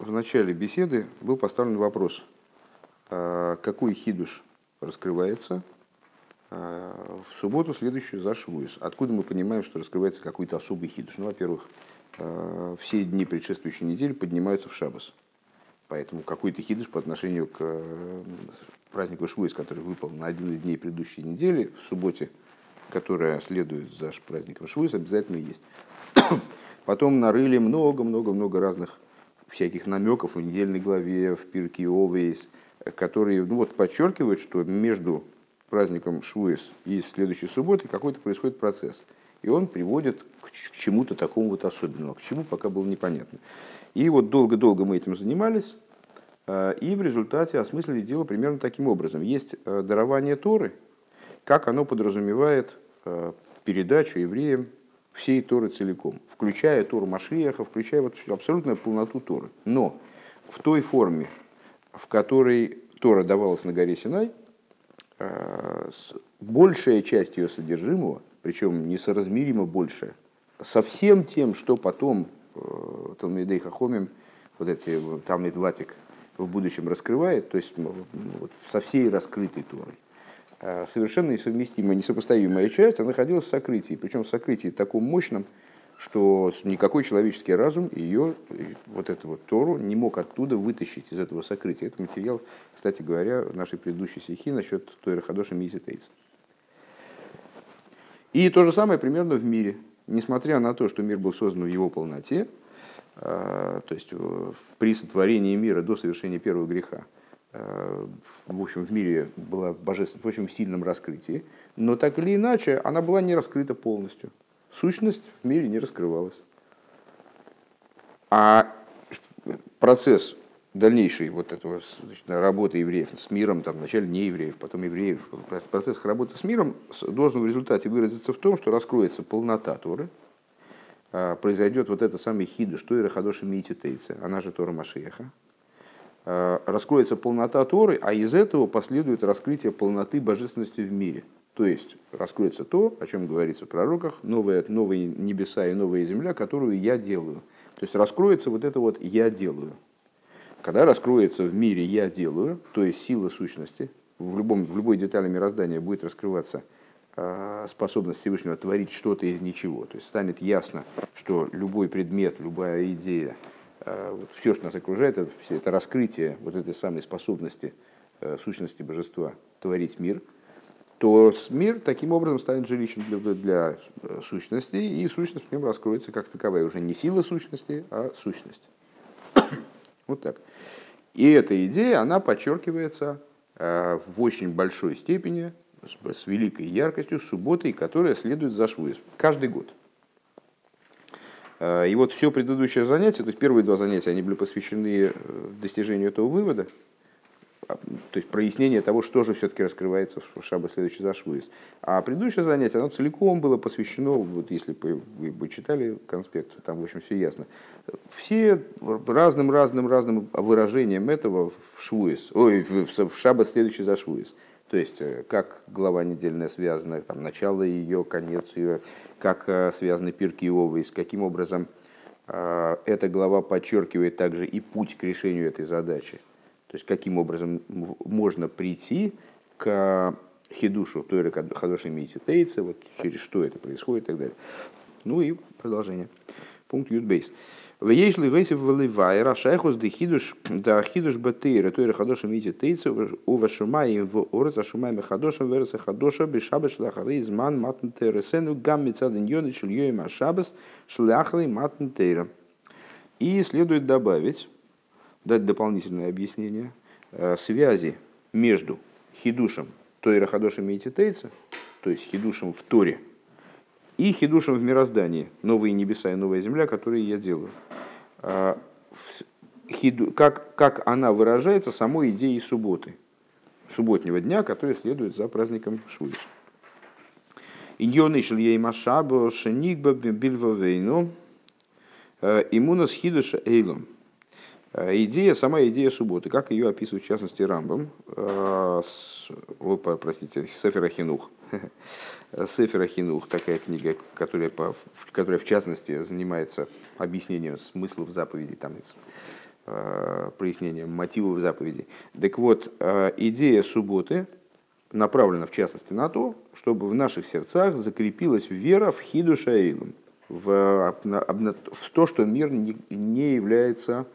в начале беседы был поставлен вопрос, а, какой хидуш раскрывается а, в субботу, следующую за Швуис. Откуда мы понимаем, что раскрывается какой-то особый хидуш? Ну, во-первых, а, все дни предшествующей недели поднимаются в Шабас. Поэтому какой-то хидуш по отношению к празднику Швуис, который выпал на один из дней предыдущей недели, в субботе, которая следует за праздником Швуис, обязательно есть. Потом нарыли много-много-много разных всяких намеков в недельной главе, в Пирке Овейс, которые ну, вот, подчеркивают, что между праздником Швуис и следующей субботой какой-то происходит процесс. И он приводит к чему-то такому вот особенному, к чему пока было непонятно. И вот долго-долго мы этим занимались, э, и в результате осмыслили дело примерно таким образом. Есть э, дарование Торы, как оно подразумевает э, передачу евреям всей Торы целиком, включая Тору Машиеха, включая вот абсолютную полноту Торы. Но в той форме, в которой Тора давалась на горе Синай, э, большая часть ее содержимого, причем несоразмеримо большая, со всем тем, что потом э, Талмидей Хахомим, вот эти Талмид Ватик в будущем раскрывает, то есть вот, со всей раскрытой Торой, совершенно несовместимая, несопоставимая часть, она находилась в сокрытии. Причем в сокрытии таком мощном, что никакой человеческий разум ее, вот эту вот Тору, не мог оттуда вытащить из этого сокрытия. Это материал, кстати говоря, нашей предыдущей стихи насчет Тойра Хадоша Мизитейца. И то же самое примерно в мире. Несмотря на то, что мир был создан в его полноте, э, то есть при сотворении мира до совершения первого греха, Э, в общем, в мире была божественная, в очень сильном раскрытии, но так или иначе она была не раскрыта полностью. Сущность в мире не раскрывалась. А процесс дальнейшей вот этого значит, работы евреев с миром, там, вначале не евреев, потом евреев, процесс работы с миром должен в результате выразиться в том, что раскроется полнота Торы, а, произойдет вот это самый хиду, что и Рахадоша Мититейца, она же Тора Машеха, Э, раскроется полнота Торы, а из этого последует раскрытие полноты божественности в мире. То есть раскроется то, о чем говорится в пророках, новые, новые небеса и новая земля, которую я делаю. То есть раскроется вот это вот «я делаю». Когда раскроется в мире «я делаю», то есть сила сущности, в, любом, в любой детали мироздания будет раскрываться э, способность Всевышнего творить что-то из ничего. То есть станет ясно, что любой предмет, любая идея, Э, вот все, что нас окружает, это, все, это раскрытие вот этой самой способности э, сущности божества творить мир, то мир таким образом станет жилищем для, для э, сущности, и сущность в нем раскроется как таковая. Уже не сила сущности, а сущность. вот так. И эта идея, она подчеркивается в очень большой степени, с, с великой яркостью, субботой, которая следует за Швуис. Каждый год. Э, и вот все предыдущее занятие, то есть первые два занятия, они были посвящены э, достижению этого вывода, а, то есть прояснение того, что же все-таки раскрывается в Шаба следующий за Швуис. А предыдущее занятие, оно целиком было посвящено, вот если бы вы бы читали конспект, там, в общем, все ясно, все разным-разным-разным выражениям этого в Швуис, ой, в Шаба следующий за Швуис. То есть, э, как глава недельная связана, там, начало ее, конец ее, как э, связаны пирки и с каким образом э, эта глава подчеркивает также и путь к решению этой задачи. То есть, каким образом можно прийти к хидушу, то есть хадоши мити вот через что это происходит и так далее. Ну и продолжение. Пункт Ютбейс. Веешь ли вейсев валивай, рашайхус де хидуш, да хидуш батейра, то и хадошем идти тейцы, у вашумай в орец, а шумай мехадошем, вереса хадоша, бешаба шлахары изман матн тейра сену, гам мецаден йоны, шильёем ашабас, шлахары матн тейра. И следует добавить, дать дополнительное объяснение, э, связи между хидушем, то и хадошем идти тейцы, то есть хидушем в Торе – и хидушем в мироздании, новые небеса и новая земля, которые я делаю. А, как, как она выражается самой идеей субботы, субботнего дня, который следует за праздником Швуис. Иньоны шельей машабо шеникба бильвавейну а, имунас хидуша эйлом. А, идея, сама идея субботы, как ее описывает в частности Рамбом, с, о, простите, Сефера Хинух, Сефера Хинух, такая книга, которая, по, которая в частности занимается объяснением смыслов заповедей там, из прояснением мотивов заповедей. Так вот, идея субботы направлена в частности на то, чтобы в наших сердцах закрепилась вера в хиду шаилум, в, в то, что мир не является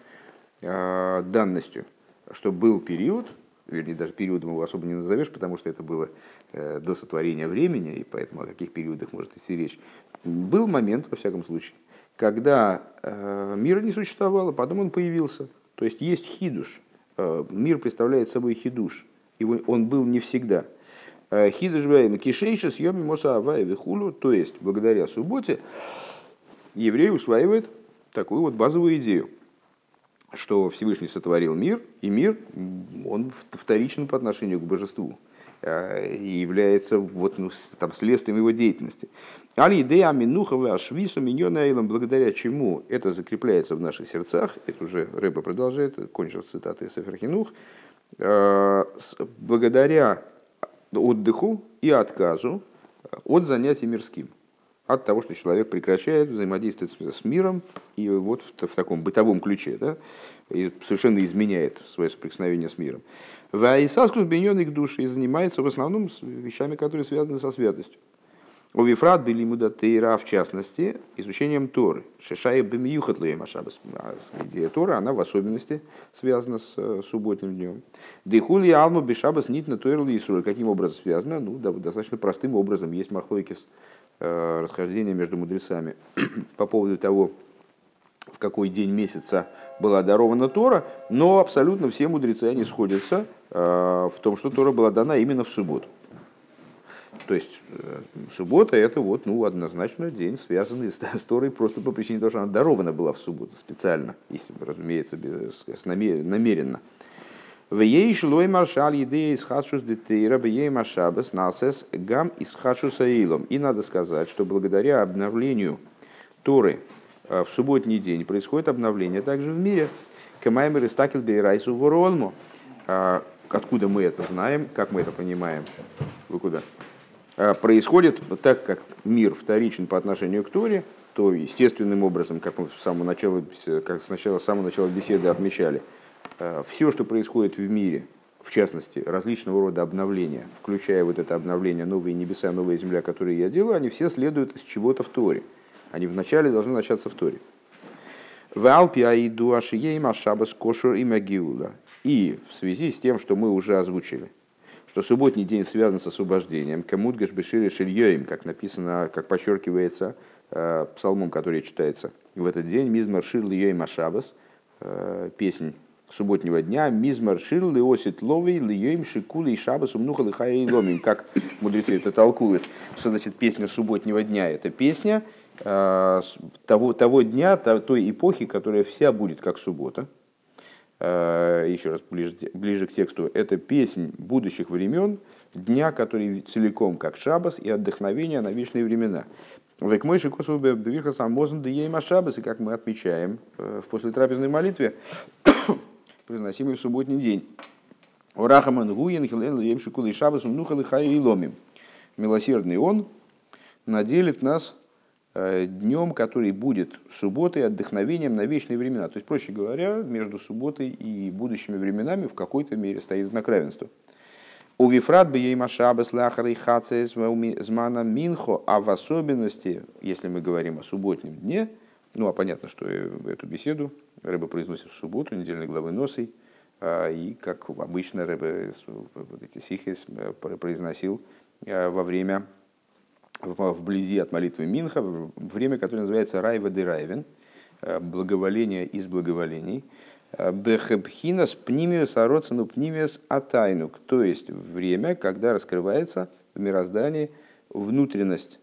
данностью, что был период, вернее, даже периодом его особо не назовешь, потому что это было э, до сотворения времени, и поэтому о каких периодах может идти речь. Был момент, во всяком случае, когда э, мира не существовало, потом он появился. То есть есть хидуш. Э, мир представляет собой хидуш. И он был не всегда. Хидуш бэйм кишейша съеми моса вихулю. То есть, благодаря субботе, еврей усваивает такую вот базовую идею что Всевышний сотворил мир, и мир, он вторичен по отношению к божеству э, и является вот, ну, там, следствием его деятельности. Али идея минухова ашвису миньонаилом, благодаря чему это закрепляется в наших сердцах, это уже Рэба продолжает, кончил цитаты из Эферхинух, э, благодаря отдыху и отказу от занятий мирским от того, что человек прекращает взаимодействовать с миром и вот в, в таком бытовом ключе, да, и совершенно изменяет свое соприкосновение с миром. Ваисаскус беньонный к душе и занимается в основном с вещами, которые связаны со святостью. У Вифрат были ему Тейра, в частности, изучением Торы. Шишая бемиюхат Машабас. Идея Тора, она в особенности связана с субботним днем. Дехули Алма Бешабас нит на Тойр Каким образом связано? Ну, достаточно простым образом. Есть махлойкис Э, расхождения между мудрецами по поводу того, в какой день месяца была дарована Тора, но абсолютно все мудрецы, они сходятся э, в том, что Тора была дана именно в субботу. То есть э, суббота это вот, ну, однозначно день, связанный с, с Торой просто по причине того, что она дарована была в субботу специально, если, разумеется, без, с, намеренно. В ей шлой маршаль идея из хадшус детейра, в ей машабас насес гам из хадшуса илом. И надо сказать, что благодаря обновлению Торы э, в субботний день происходит обновление также в мире. Камаймер и стакел бейрайсу воролму. А, откуда мы это знаем, как мы это понимаем? Вы куда? А, происходит так, как мир вторичен по отношению к Торе, то естественным образом, как мы с самого начала, как сначала, с самого начала беседы отмечали – все, что происходит в мире, в частности, различного рода обновления, включая вот это обновление новые небеса, новая земля, которые я делаю, они все следуют из чего-то в Торе. Они вначале должны начаться в Торе. В Алпе Аиду Ашиейма Шабас Кошур и Магиула. И в связи с тем, что мы уже озвучили, что субботний день связан с освобождением, Камудгаш Бешири Шильёим, как написано, как подчеркивается э, псалмом, который читается в этот день, Мизмар Шир Льёим Шабас, э, песнь субботнего дня, мизмар шир леосит ловей льем шикулы и шабас умнуха лихая и ломим, как мудрецы это толкуют. Что значит песня субботнего дня? Это песня э, того, того дня, той эпохи, которая вся будет как суббота. Э, еще раз ближе, ближе к тексту. Это песнь будущих времен, дня, который целиком как шабас и отдохновение на вечные времена. Век мой шикосу бевихаса мозн да шабас, и как мы отмечаем э, в послетрапезной молитве, произносимый в субботний день. Урахаман гуен хилен льем шикулы шабасум нухал и ломим. Милосердный он наделит нас э, днем, который будет субботой, отдохновением на вечные времена. То есть, проще говоря, между субботой и будущими временами в какой-то мере стоит знак равенства. У Вифрат бы ей машабас лахар и змана минхо, а в особенности, если мы говорим о субботнем дне, ну а понятно, что эту беседу Рэба произносит в субботу, недельной главы Носой, а, и, как обычно, Рэба вот эти сихис э, произносил э, во время, вблизи от молитвы Минха, время, которое называется Райва де Райвен, э, благоволение из благоволений, Бехебхинас пнимиус ароцену пнимиус атайнук, то есть время, когда раскрывается в мироздании внутренность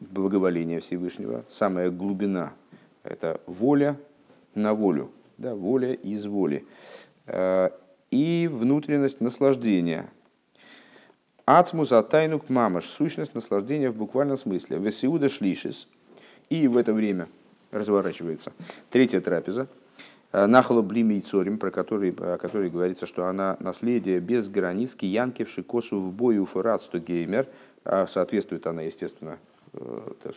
благоволения Всевышнего, самая глубина, это воля на волю, да, воля из воли. Э, и внутренность наслаждения. Ацмус атайнук мамаш, сущность наслаждения в буквальном смысле. Весиуда шлишис. И в это время разворачивается третья трапеза. Э, Нахало блими цорим, про который, о которой говорится, что она наследие без границ, киянки в шикосу в бою фурацту геймер. А соответствует она, естественно,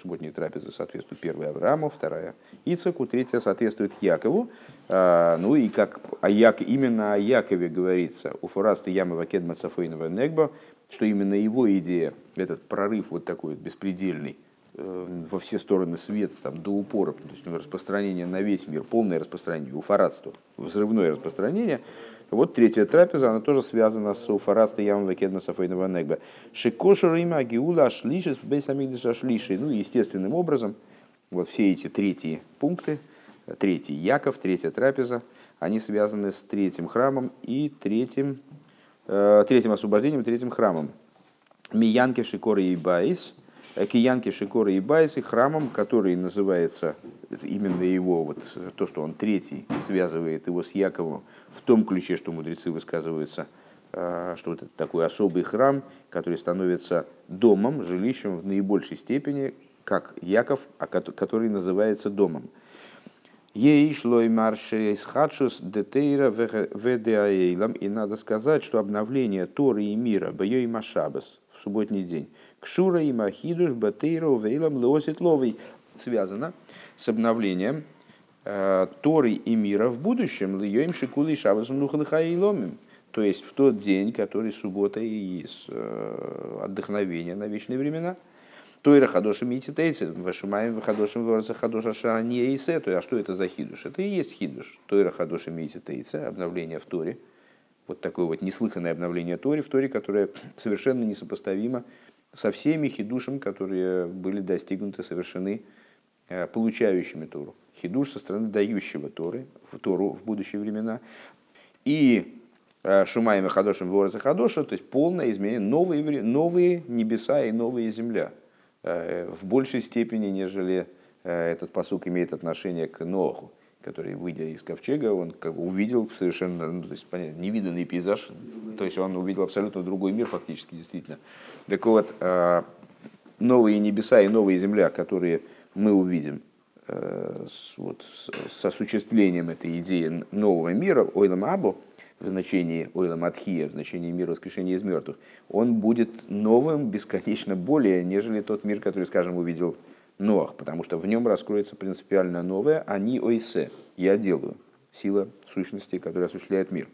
субботние трапезы соответствуют первой Аврааму, вторая Ицеку, третья соответствует Якову. Ну и как о Як, именно о Якове говорится у Фураста Ямы Вакедма Цафойнова Негба, что именно его идея, этот прорыв вот такой вот беспредельный, во все стороны света там, до упора, то есть распространение на весь мир, полное распространение, уфарадство, взрывное распространение – вот третья трапеза, она тоже связана с уфараста ям векедна сафейного негба. Шикошер има гиула ашлишис бейсамигдиша ашлиши. Ну, естественным образом, вот все эти третьи пункты, третий Яков, третья трапеза, они связаны с третьим храмом и третьим, э, третьим освобождением, третьим храмом. מיעקב שקראו בית – כיעקב שקראו בית, и храмом, который называется именно его, вот то, что он третий, связывает его с Яковом, в том ключе, что мудрецы высказываются, э, что вот это такой особый храм, который становится домом, жилищем в наибольшей степени, как Яков, а который называется домом. ויש לומר שהתחדשות דתורה ודהעולם. И надо сказать, что обновление Торы и мира, ביום השבת, в субботний день, Кшура и Махидуш Батейру Вейлам Леосит Ловый связано с обновлением э, Торы и мира в будущем. Льем Шикулы и Шабасом и Ломим. То есть в тот день, который суббота и есть э, отдохновение на вечные времена. Тойра Хадоша Мититейцы, Вашумаем Хадошим Ворца Хадоша Шане и Сету. А что это за хидуш? Это и есть хидуш. Тойра Хадоша Мититейцы, обновление в Торе. Вот такое вот неслыханное обновление Торе, в Торе, которое совершенно несопоставимо со всеми хидушами, которые были достигнуты, совершены получающими Тору. Хидуш со стороны дающего Торы, в Тору в будущие времена. И э, Шумаем и Хадошем Вороза Хадоша, то есть полное изменение, новые, новые небеса и новая земля. Э, в большей степени, нежели этот посук имеет отношение к Ноху который, выйдя из ковчега, он как увидел совершенно, ну, то есть, понятно, невиданный пейзаж, то есть он увидел абсолютно другой мир фактически, действительно. Так вот, новые небеса и новая земля, которые мы увидим э, с, вот, с осуществлением этой идеи нового мира, Ойлам Абу, в значении Ойлам Адхия, в значении мира воскрешения из мертвых, он будет новым бесконечно более, нежели тот мир, который, скажем, увидел Ноах, потому что в нем раскроется принципиально новое, они ойсе, я делаю, сила сущности, которая осуществляет мир.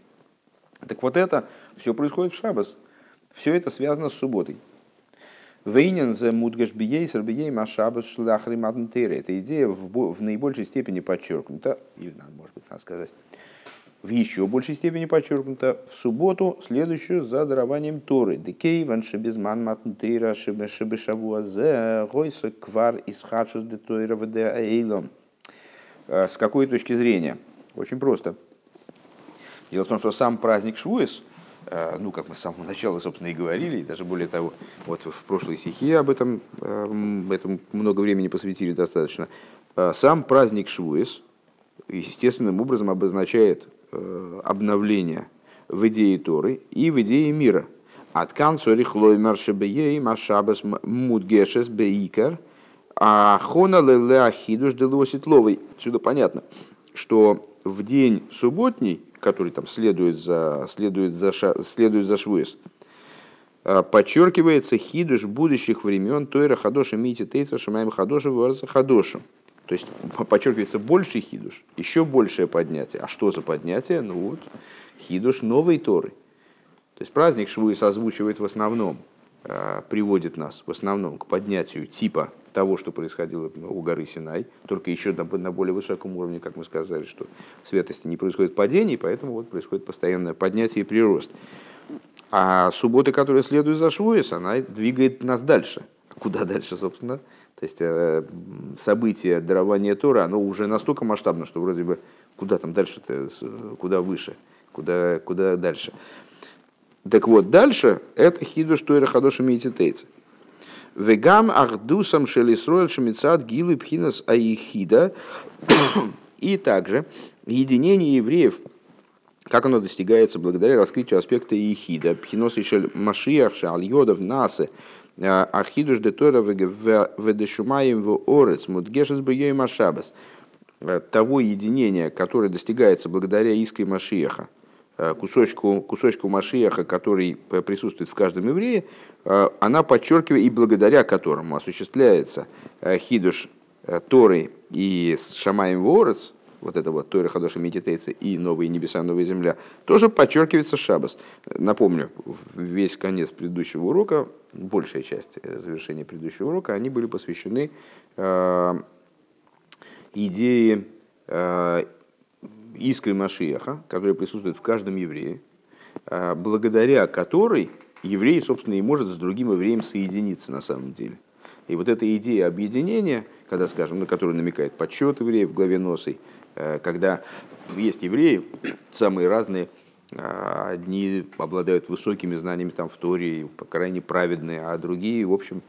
Так вот это все происходит в Шабас, все это связано с субботой. Вейнен за мудгашбией сарбией машабас шлахри. Эта идея в, в наибольшей степени подчеркнута, или, может быть, надо сказать, в еще большей степени подчеркнуто в субботу, следующую за дарованием Торы. Декей ванши безман матнтейра шибешавуазе гойса квар из хадшус де тойра. Э, с какой точки зрения? Очень просто. Дело в том, что сам праздник Швуэс, э, ну, как мы с самого начала, собственно, и говорили, и даже более того, вот в прошлой стихе об этом, э, этому много времени посвятили достаточно, сам праздник Швуэс естественным образом обозначает Э, обновления в идее Торы и в идее мира. От канцори хлой маршебеей машабас мудгешес бейкер, а хона леле ахидуш делосит ловой. Отсюда понятно, что в день субботний, который там следует за, следует за, следует за швуэс, э, подчеркивается хидуш будущих времен Тойра Хадоша Мити Тейца Шамаем Хадоша Варса Хадоша. То есть подчеркивается больший хидуш, еще большее поднятие. А что за поднятие? Ну вот, хидуш новой Торы. То есть праздник Швуи созвучивает в основном, э, приводит нас в основном к поднятию типа того, что происходило у горы Синай, только еще на, более высоком уровне, как мы сказали, что в святости не происходит падений, поэтому вот происходит постоянное поднятие и прирост. А суббота, которая следует за Швуис, она двигает нас дальше. Куда дальше, собственно? То есть э, событие дарования Тора, оно уже настолько масштабно, что вроде бы куда там дальше-то, куда выше, куда, куда дальше. Так вот, дальше это хидуш Тойра Хадоша Мититейца. Вегам ахдусам шелисроэль шамицад гилы пхинас аихида. И также единение евреев, как оно достигается благодаря раскрытию аспекта Иехида. Пхинос и Машиах, Шальйодов, Насы, Э, Архидуш де Тора ведешумаем в орец мудгешес бьей машабас. Э, того единения, которое достигается благодаря искре Машиеха, кусочку, кусочку Машиаха, который присутствует в каждом еврее, она подчеркивает, и благодаря которому осуществляется хидуш Торы и Шамаем Ворец, вот это вот Тойра Хадоша Медитейца и Новые Небеса, Новая Земля, тоже подчеркивается Шабас. Напомню, весь конец предыдущего урока, большая часть завершения предыдущего урока, они были посвящены э, идее э, искры Машиаха, которая присутствует в каждом еврее, э, благодаря которой еврей, собственно, и может с другим евреем соединиться на самом деле. И вот эта идея объединения, когда, скажем, на которую намекает подсчет евреев в главе Носой, Э, когда есть евреи, самые разные, а, одни обладают высокими знаниями там в Торе, крайне праведные, а другие, в общем,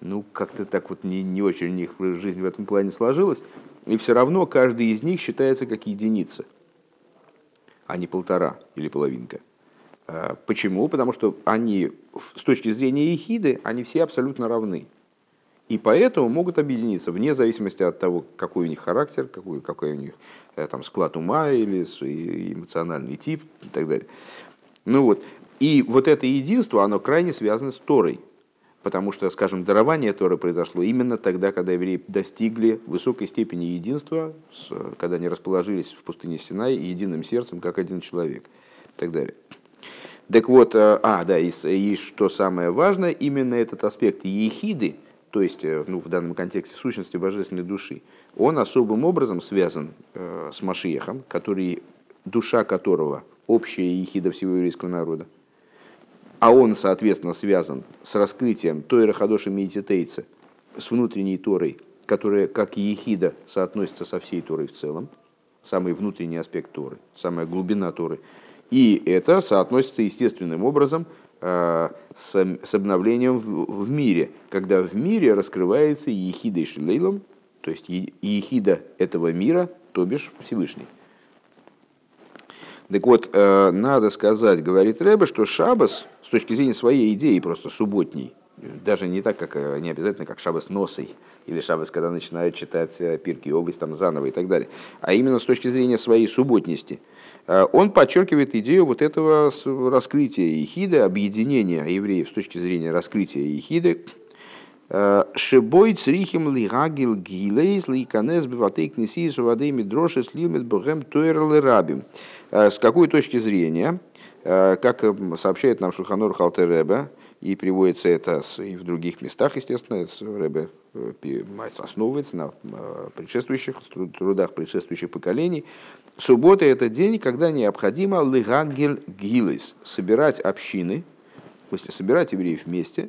ну, как-то так вот не, не очень у них жизнь в этом плане сложилась. И все равно каждый из них считается как единица, а не полтора или половинка. А, почему? Потому что они, с точки зрения ехиды, они все абсолютно равны. И поэтому могут объединиться вне зависимости от того, какой у них характер, какой, какой у них э, там, склад ума или эмоциональный тип и так далее. Ну вот. И вот это единство, оно крайне связано с Торой. Потому что, скажем, дарование Торы произошло именно тогда, когда евреи достигли высокой степени единства, когда они расположились в пустыне Синай единым сердцем, как один человек и так далее. Так вот, э, а, да, и, и что самое важное, именно этот аспект ехиды – то есть э, ну, в данном контексте сущности божественной души, он особым образом связан э, с Машиехом, который, душа которого общая ехида всего еврейского народа, а он, соответственно, связан с раскрытием той Рахадоши Медитейца, с внутренней Торой, которая, как ехида, соотносится со всей Торой в целом, самый внутренний аспект Торы, самая глубина Торы. И это соотносится естественным образом Э, с, обновлением в, мире, когда в мире раскрывается ехида и шлейлом, то есть ехида этого мира, то бишь Всевышний. Так вот, э, надо сказать, говорит Рэбе, что Шабас, с точки зрения своей идеи, просто субботний, даже не так, как э, не обязательно, как Шабас носой, или Шабас, когда начинают читать Пирки Область там заново и так далее, а именно с точки зрения своей субботности – Э, он подчеркивает идею вот этого раскрытия Ехиды, объединения евреев с точки зрения раскрытия Ехиды. Э, Шебой црихим лигагил гилейс ликанес биватей кнесис вадей мидрошес лилмет богем туэрлы рабим. Э, с какой точки зрения, как сообщает нам Шуханор Халтереба, и приводится это и в других местах, естественно, Рэбе э, основывается на э, предшествующих трудах предшествующих поколений. Суббота – это день, когда необходимо лыгангель гилис, собирать общины, в смысле собирать евреев вместе,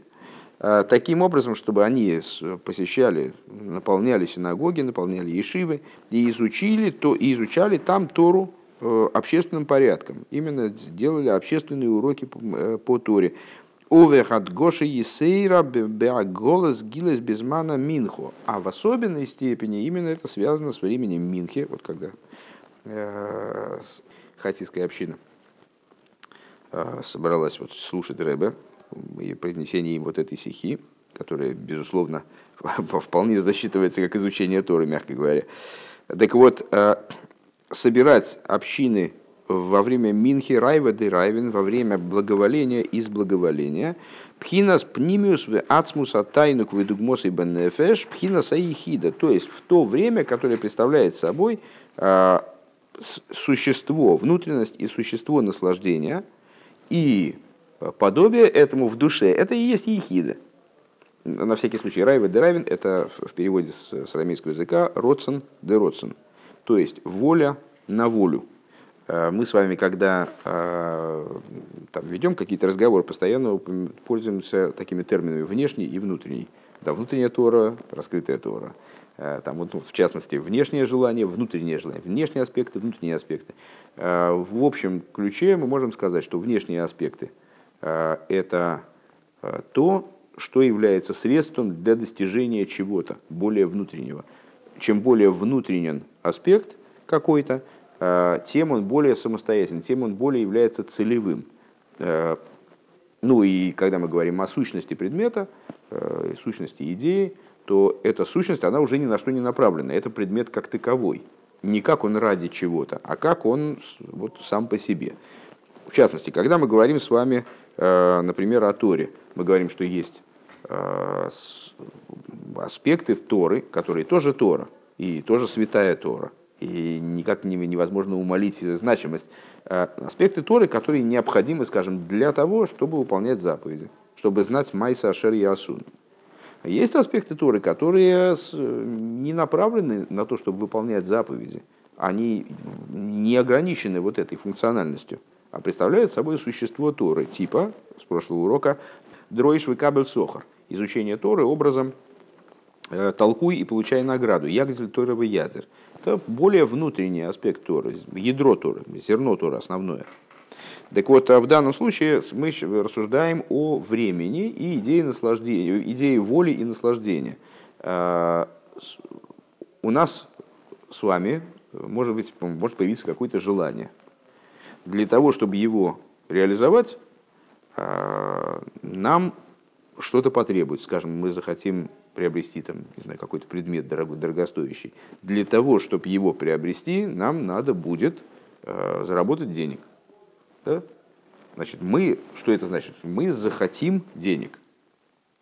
э, таким образом, чтобы они посещали, наполняли синагоги, наполняли ешивы и изучили, то, и изучали там Тору общественным порядком. Именно делали общественные уроки по, по Торе. Овех от Гоши Есейра голос гилес безмана Минху. А в особенной степени именно это связано с временем Минхи, вот когда э, хатийская община э, собралась вот слушать Рэбе и произнесение им вот этой стихи, которая, безусловно, вполне засчитывается как изучение Торы, мягко говоря. Так вот, э, собирать общины во время Минхи Райва де Райвен, во время благоволения из благоволения, Пхинас пнимиус в ацмус тайнук ведугмос и бенефеш, пхинас аихида, то есть в то время, которое представляет собой а, существо, внутренность и существо наслаждения, и подобие этому в душе, это и есть ехида. На всякий случай, райва де райвен, это в переводе с, с арамейского языка родсен де родсен, то есть воля на волю. Э, мы с вами, когда э, там, ведем какие-то разговоры, постоянно пользуемся такими терминами внешний и внутренний. Да, внутренняя Тора, раскрытая Тора. Э, там, вот, в частности, внешнее желание, внутреннее желание. Внешние аспекты, внутренние аспекты. В общем ключе мы можем сказать, что внешние аспекты – это то, что является средством для достижения чего-то более внутреннего. Чем более внутренен аспект какой-то, Э, тем он более самостоятельный, тем он более является целевым. Э, ну и когда мы говорим о сущности предмета, э, сущности идеи, то эта сущность, она уже ни на что не направлена. Это предмет как таковой. Не как он ради чего-то, а как он вот сам по себе. В частности, когда мы говорим с вами, например, о Торе, мы говорим, что есть аспекты в Торы, которые тоже Тора, и тоже святая Тора, и никак невозможно умолить значимость. Аспекты Торы, которые необходимы, скажем, для того, чтобы выполнять заповеди, чтобы знать Майса Ашер Ясун. Есть аспекты Торы, которые не направлены на то, чтобы выполнять заповеди. Они не ограничены вот этой функциональностью, а представляют собой существо Торы, типа, с прошлого урока, Дройш Кабель Сохар, изучение Торы образом э, толкуй и получай награду, ягдель Торы ядер. Это более внутренний аспект Торы, ядро Торы, зерно Торы основное – так вот, а в данном случае мы рассуждаем о времени и идее наслаждения, идее воли и наслаждения. А, у нас с вами может, быть, может появиться какое-то желание. Для того, чтобы его реализовать, а, нам что-то потребуется. Скажем, мы захотим приобрести там, не знаю, какой-то предмет дорогой, дорогостоящий. Для того, чтобы его приобрести, нам надо будет заработать денег. Да? Значит, мы, что это значит? Мы захотим денег.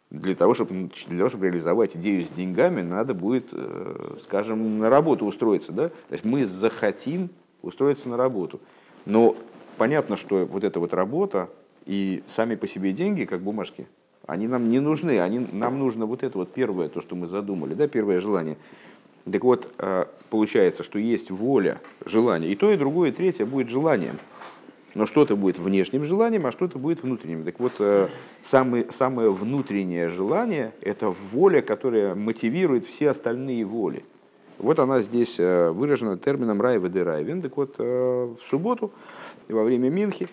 Для того, чтобы, для того, чтобы реализовать идею с деньгами, надо будет, э, скажем, на работу устроиться. Да? То есть мы захотим устроиться на работу. Но понятно, что вот эта вот работа и сами по себе деньги, как бумажки, они нам не нужны. Они, нам нужно вот это вот первое, то, что мы задумали, да, первое желание. Так вот, э, получается, что есть воля, желание. И то, и другое, и третье будет желанием. Но что-то будет внешним желанием, а что-то будет внутренним. Так вот, э, самое, самое внутреннее желание – это воля, которая мотивирует все остальные воли. Вот она здесь э, выражена термином «райва де райвен». Так вот, в субботу, во время Минхи,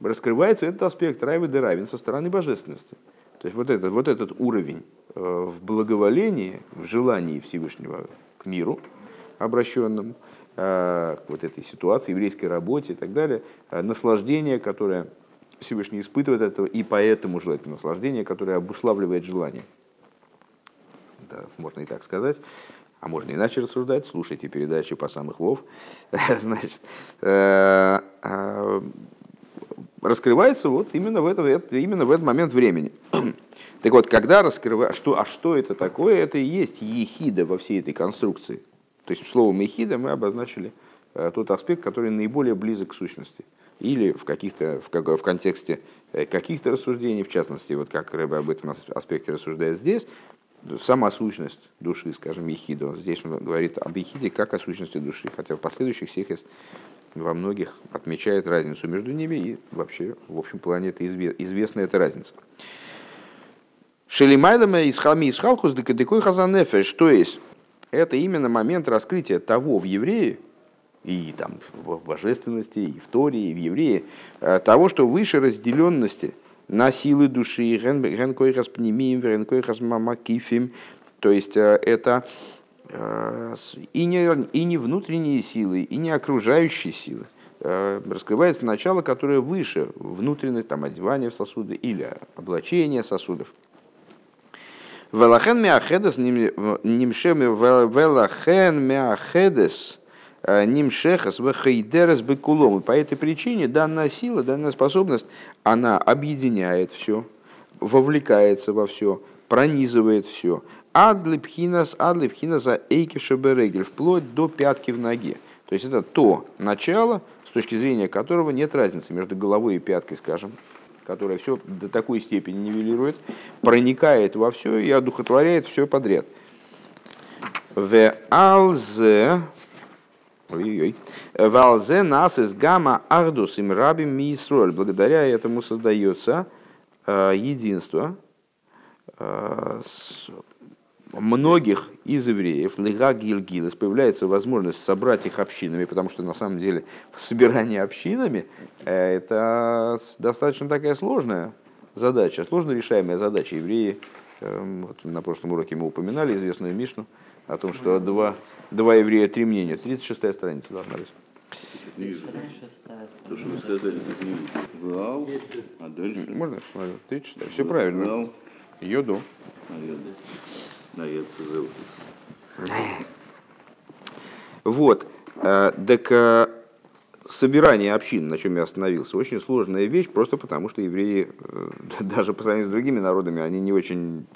раскрывается этот аспект райва де райвен со стороны божественности. То есть вот этот, вот этот уровень в благоволении, в желании Всевышнего к миру обращенному – Э, к вот этой ситуации, еврейской работе и так далее, э, наслаждение, которое Всевышний испытывает этого, и поэтому желательно наслаждение, которое обуславливает желание. Да, можно и так сказать. А можно иначе рассуждать. Слушайте передачи по самых вов. Значит, э, раскрывается вот именно в, это, именно в этот момент времени. Так вот, когда раскрывается, что, а что это такое, это и есть ехида во всей этой конструкции. То есть словом «эхида» мы обозначили э, тот аспект, который наиболее близок к сущности. Или в, каких-то, в, в контексте э, каких-то рассуждений, в частности, вот как Рэбе об этом аспекте рассуждает здесь, сама сущность души, скажем, ехиду. Здесь он говорит об ехиде как о сущности души, хотя в последующих стихах во многих отмечает разницу между ними, и вообще, в общем плане, это известная эта разница. Шелимайлама из халми из халкус декадекой хазанефеш, то есть это именно момент раскрытия того в еврее, и там в божественности, и в Торе, и в еврее, э, того, что выше разделенности на силы души, то есть э, это и не, и не внутренние силы, и не окружающие силы. Раскрывается начало, которое выше внутренность, там, одевание в сосуды или облачение сосудов. Велахен миахедес нимшем велахен миахедес э, нимшехас вехейдерес бекулом. По этой причине данная сила, данная способность, она объединяет все, вовлекается во все, пронизывает все. Адлипхинас, адлипхинаса эйкишеберегель, вплоть до пятки в ноге. То есть это то начало, с точки зрения которого нет разницы между головой и пяткой, скажем, которая все до такой степени нивелирует, проникает во все и одухотворяет все подряд. В алзе Валзе нас из гамма ардус им рабим мисроль. Благодаря этому создается э, единство э, многих из евреев, лига гильгилес, появляется возможность собрать их общинами, потому что на самом деле собирание общинами э, это достаточно такая сложная задача, сложно решаемая задача. Евреи, эм, вот на прошлом уроке мы упоминали известную Мишну о том, что два, два еврея, три мнения. 36-я страница должна быть. То, что вы сказали, Вау, а дальше? Можно? 36 Все правильно. Йоду. А, йоду. Вот. Э, так, э, собирание общин, на чем я остановился, очень сложная вещь, просто потому что евреи, э, даже по сравнению с другими народами, они не очень,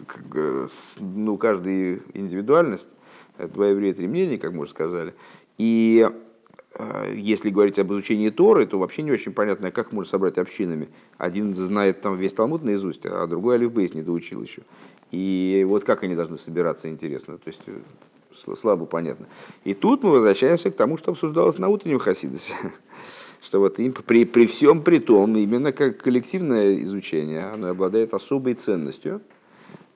ну, каждый индивидуальность, два еврея, три мнения, как мы уже сказали. И если говорить об изучении Торы, то вообще не очень понятно, как можно собрать общинами. Один знает там весь Талмуд наизусть, а другой Алиф Бейс не доучил еще. И вот как они должны собираться, интересно. То есть э, слабо понятно. И тут мы возвращаемся к тому, что обсуждалось на утреннем Хасидосе. Что вот им при, при всем при том, именно как коллективное изучение, оно обладает особой ценностью.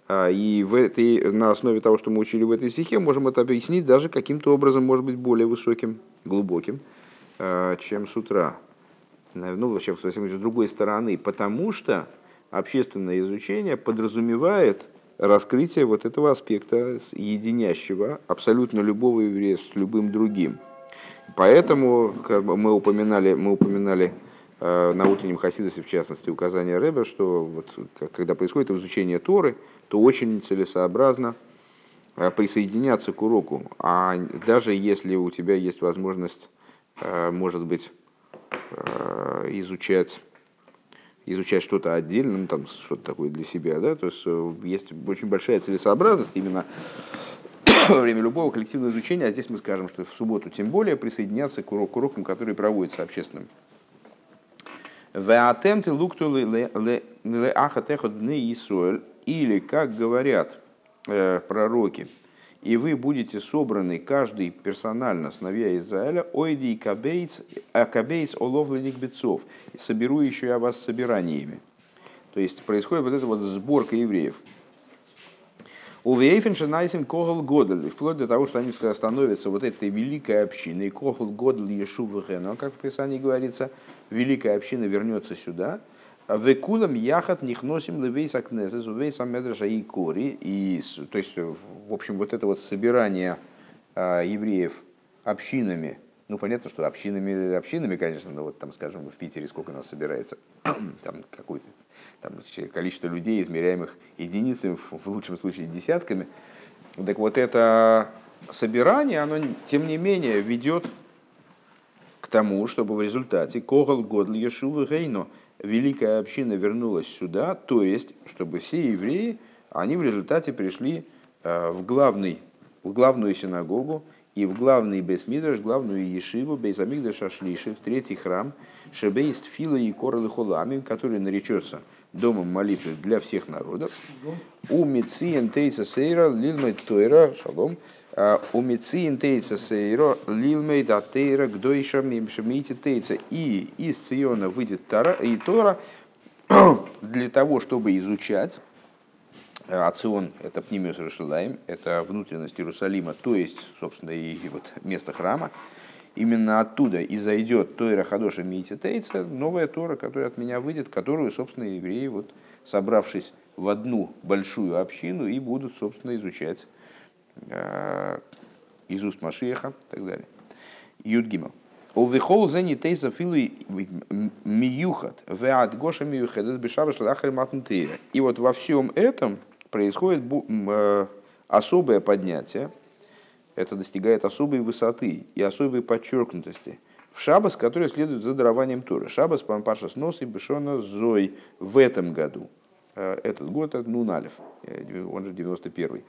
А, и в этой, на основе того, что мы учили в этой стихе, можем это объяснить даже каким-то образом, может быть, более высоким, глубоким, а, чем с утра. Ну, вообще, совсем с другой стороны. Потому что общественное изучение подразумевает раскрытие вот этого аспекта единящего абсолютно любого еврея с любым другим. Поэтому мы упоминали, мы упоминали э, на утреннем Хасидусе, в частности, указание Рэбе, что вот, когда происходит изучение Торы, то очень целесообразно э, присоединяться к уроку. А даже если у тебя есть возможность, э, может быть, изучать изучать что-то отдельно, ну, там что-то такое для себя, да, то есть э, есть очень большая целесообразность именно во время любого коллективного изучения, а здесь мы скажем, что в субботу тем более присоединяться к, урок, к урокам, которые проводятся общественным. Веатемты луктулы ле дны Исуэль, или, как говорят э, пророки, и вы будете собраны каждый персонально, сыновья Израиля, ойди кабейц, а кабейц оловленник бецов, соберу еще я вас собираниями. То есть происходит вот эта вот сборка евреев. У Вейфеншенайсим Когл Годель, вплоть до того, что они становятся вот этой великой общиной, Когл Годель Ешувахена, как в Писании говорится, великая община вернется сюда – וכולם יחד נכנסים לבית הכנסת, ובית המדרש העיקרי. И, то есть, в общем, вот это вот собирание а, евреев общинами, ну, понятно, что общинами, общинами, конечно, но вот там, скажем, в Питере сколько нас собирается, там какое-то там, количество людей, измеряемых единицами, в лучшем случае десятками. Так вот это собирание, оно, тем не менее, ведет к тому, чтобы в результате Когал Годл Ешувы Гейно – великая община вернулась сюда, то есть, чтобы все евреи, они в результате пришли э, в, главный, в главную синагогу и в главный Бесмидраш, главную Ешиву, Бейзамигда Шашлиши, в третий храм, Шебейст Фила и Коралы Хулами, который наречется домом молитвы для всех народов. У Мициен Тейса Сейра Лилмет Тойра, шалом, а, у Мициен Тейца Сейро Лилмейт Атейра Гдойша Мимшемите Тейца. И из Циона выйдет Тара и Тора для того, чтобы изучать Ацион – это Пнимиус Рашилаем, это внутренность Иерусалима, то есть, собственно, и вот место храма. Именно оттуда и зайдет Тойра Хадоша Мити Тейца, новая Тора, которая от меня выйдет, которую, собственно, евреи, вот, собравшись в одну большую общину, и будут, собственно, изучать Э, из уст Машиеха и так далее. Юдгимал. Увихол зени тейса филы миюхат, веат гоша миюхат, это бешаба шлахар матнтея. И вот во всем этом происходит э, особое поднятие, это достигает особой высоты и особой подчеркнутости в шабас, который следует за дарованием Торы. Шабас Пампаша Снос и Бешона Зой в этом году. Э, этот год это Нуналев, он же 91-й.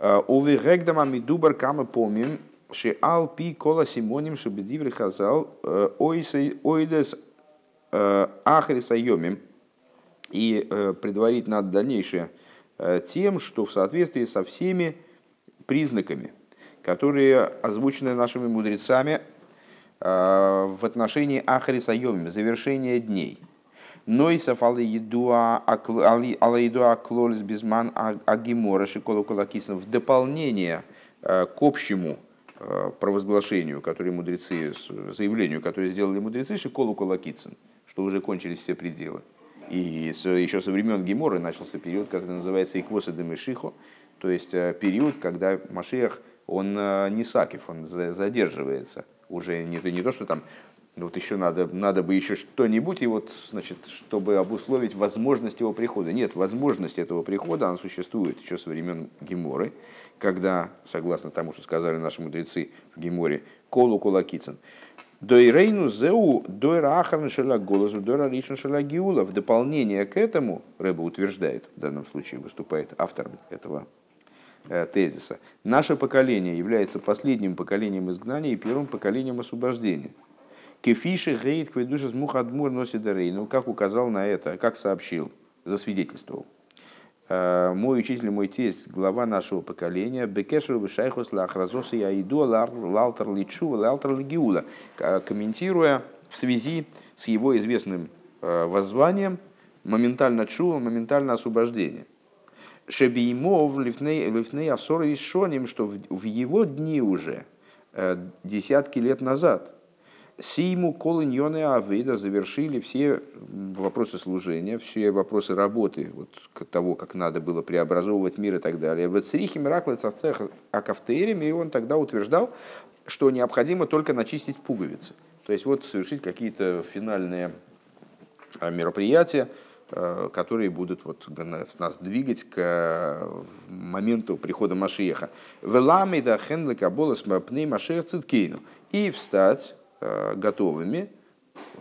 Увы гэгдама мидубар кама помим, ши ал пи кола симоним шебедиври хазал э, ойдес э, ахриса йомим. И э, предварить надо дальнейшее тем, что в соответствии со всеми признаками, которые озвучены нашими мудрецами в отношении Ахриса Йомим, завершения дней – Нойсов алаидуа клолис безман агимора шиколу кулакисен в дополнение э, к общему э, провозглашению, которое мудрецы, заявлению, которое сделали мудрецы, шиколу кулакицин, что уже кончились все пределы. И еще со времен Гемора начался период, который называется Иквоса Демешихо, то есть э, период, когда Машиах, он не сакив, он задерживается. Уже не, не то, что там ну вот еще надо, надо бы еще что-нибудь, и вот, значит, чтобы обусловить возможность его прихода. Нет, возможность этого прихода, она существует еще со времен Геморы, когда, согласно тому, что сказали наши мудрецы в Геморе, колу кулакицын, Дойрейну зеу дойра ахарна шела голосу, дойра шела гиула. В дополнение к этому, Рэба утверждает, в данном случае выступает автором этого э, тезиса, наше поколение является последним поколением изгнания и первым поколением освобождения. Кефиши гейт кведушес мухадмур носит рейну, как указал на это, как сообщил, засвидетельствовал. Э, мой учитель, мой тесть, глава нашего поколения, Бекешер Шайхус Лахразоса Яиду Лалтер Личу Лалтер Лигиула, комментируя в связи с его известным э, воззванием моментально чува, моментально освобождение. Шебиимов Лифней Асор Шоним, что в его дни уже, э, десятки лет назад, Симу колыньоны авейда завершили все вопросы служения, все вопросы работы, вот того, как надо было преобразовывать мир и так далее. В Црихе Мираклы Царцех Акафтеерем, и он тогда утверждал, что необходимо только начистить пуговицы. То есть вот совершить какие-то финальные а, мероприятия, а, которые будут вот нас двигать к моменту прихода Машиеха. Веламида хенлика болос пней Машех циткейну. И встать готовыми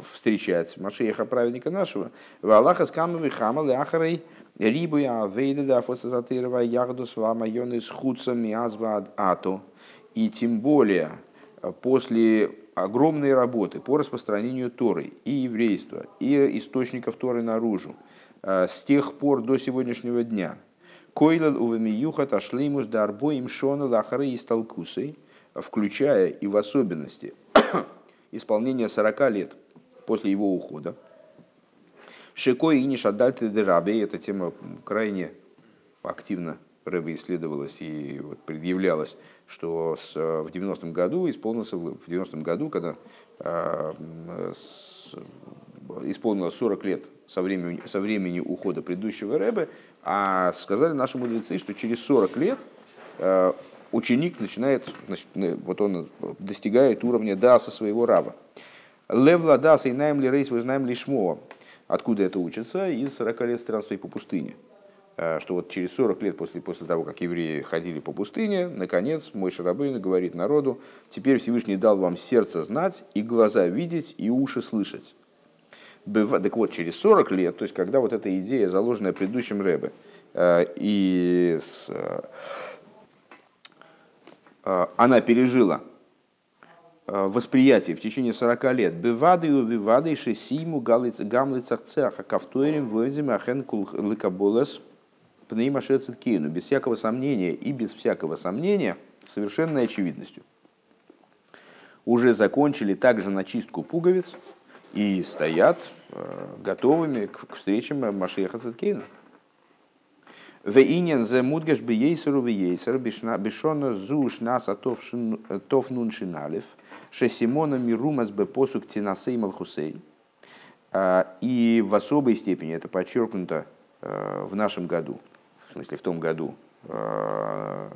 встречать Машеха, праведника нашего. В Аллаха скамовый хамал ахарей рибу я вейда да фоцезатырова ягдус вамайоны с худцами азва ато. И тем более э, после огромной работы по распространению Торы и еврейства, и источников Торы наружу, э, с тех пор до сегодняшнего дня, Койлал увемиюха ташлимус дарбоим шона лахары и сталкусой, включая и в особенности исполнения 40 лет после его ухода. Шикой и Нишадальты Дерабе, эта тема крайне активно Рэбе исследовалась и вот предъявлялась, что с, в 90-м году исполнился, в 90-м году, когда э, с, исполнилось 40 лет со времени, со времени ухода предыдущего Рэбе, а сказали наши мудрецы, что через 40 лет э, ученик начинает, значит, вот он достигает уровня даса своего раба. Левла даса и найм ли рейс, вы знаем ли шмова. Откуда это учится? Из 40 лет странствий по пустыне. Э, что вот через 40 лет после, после того, как евреи ходили по пустыне, наконец мой Шарабейн говорит народу, теперь Всевышний дал вам сердце знать, и глаза видеть, и уши слышать. Так вот, через 40 лет, то есть когда вот эта идея, заложенная предыдущим Рэбе, э, и с, Э, она пережила э, восприятие в течение 40 лет. Бывады и увивады шесиму гамлицах цеха кавтуэрим войдзим ахен лыкаболес пнеймашецеткейну. Без всякого сомнения и без всякого сомнения совершенной очевидностью. Уже закончили также начистку пуговиц и стоят э, готовыми к встречам Машеха Циткейна. Вейнен зе мудгеш бы ейсеру в ейсер бешона зуш наса тов нун шиналев шесимона мирумас бы посук тинасей малхусей. И в особой степени это подчеркнуто в нашем году, в смысле в том году, в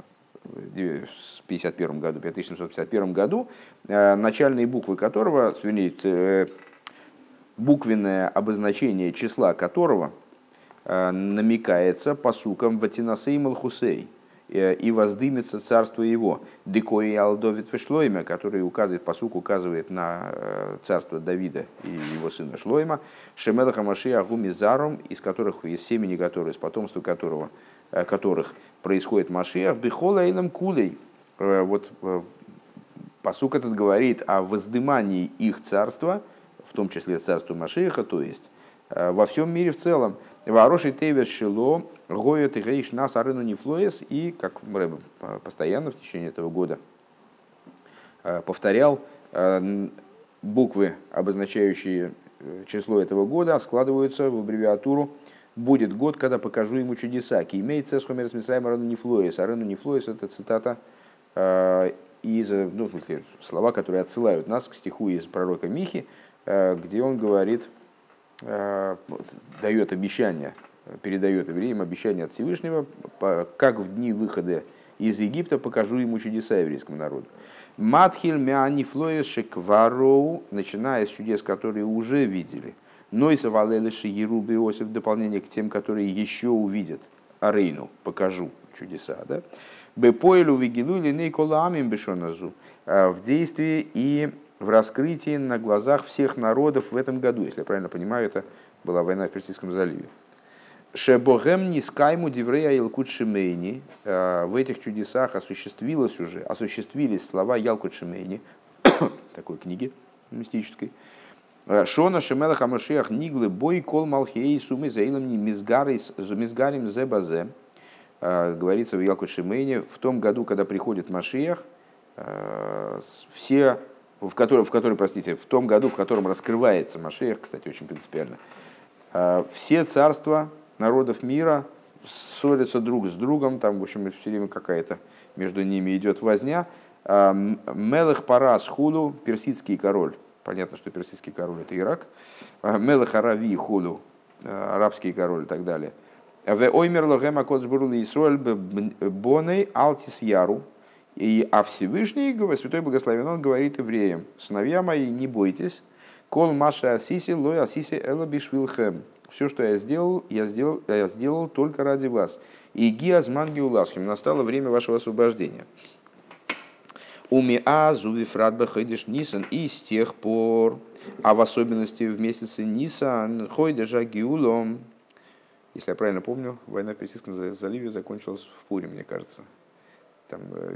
51 году, 5751 году, начальные буквы которого, вернее, буквенное обозначение числа которого – Э, намекается по сукам Ватинасей Малхусей э, и воздымется царство его. Декои и Алдовит Шлойма, который указывает, посук указывает на э, царство Давида и его сына Шлойма, Шемелаха Машия Гумизарум, из которых, из семени которого, из потомства которого, которых происходит Машиах, Бихола Эйлам Кулей. Вот посук этот говорит о воздымании их царства, в том числе царства Машиаха, то есть во всем мире в целом. Вороший тейвер шило, гоет и гейш нас арыну нефлоес. И, как Рэбе постоянно в течение этого года э, повторял, э, буквы, обозначающие э, число этого года, складываются в аббревиатуру «Будет год, когда покажу ему чудеса». Кимейца с хомерс мисраем арыну нефлоес. Арыну нефлоес – это цитата из, ну, в смысле, слова, которые отсылают нас к стиху из пророка Михи, где он говорит – дает обещание, передает евреям обещание от Всевышнего, как в дни выхода из Египта покажу ему чудеса еврейскому народу. Матхиль мяанифлоес шеквароу, начиная с чудес, которые уже видели. Нойса валелеши Еруб Иосиф, в дополнение к тем, которые еще увидят. Арейну, покажу чудеса. Да? Бепоэлю вигилу или нейкола амим бешоназу. Э, в действии и в раскрытии на глазах всех народов в этом году. Если я правильно понимаю, это была война в Персидском заливе. Шебогем нискайму диврея Ялкут Шимейни. Э, в этих чудесах осуществилось уже, осуществились слова Ялкут Шимейни, такой книги мистической. Э, Шона Шемелах Амашиах Ниглы Бой Кол Малхей Сумы Заилам Мизгарим Зебазе. Э, говорится в Ялкут Шимейни, в том году, когда приходит Машиях, все в котором, в котором, простите, в том году, в котором раскрывается Машех, кстати, очень принципиально, все царства народов мира ссорятся друг с другом, там, в общем, все время какая-то между ними идет возня. А, Мелых Парас Худу, персидский король, понятно, что персидский король это Ирак, а, Мелых Арави Худу, арабский король и так далее. В оймер логема кодсбурли Исруэль боней алтис яру. И, а Всевышний, Святой Благословен, он говорит евреям, сыновья мои, не бойтесь, кол маша асиси лой асиси эла бишвилхем все, что я сделал, я сделал, я сделал только ради вас. И гиазман геуласхим, настало время вашего освобождения. Уми азу вифрат ходишь нисан, и с тех пор, а в особенности в месяце Нисан, хойдежа гиулом, если я правильно помню, война в Персидском заливе закончилась в Пуре, мне кажется. Там э,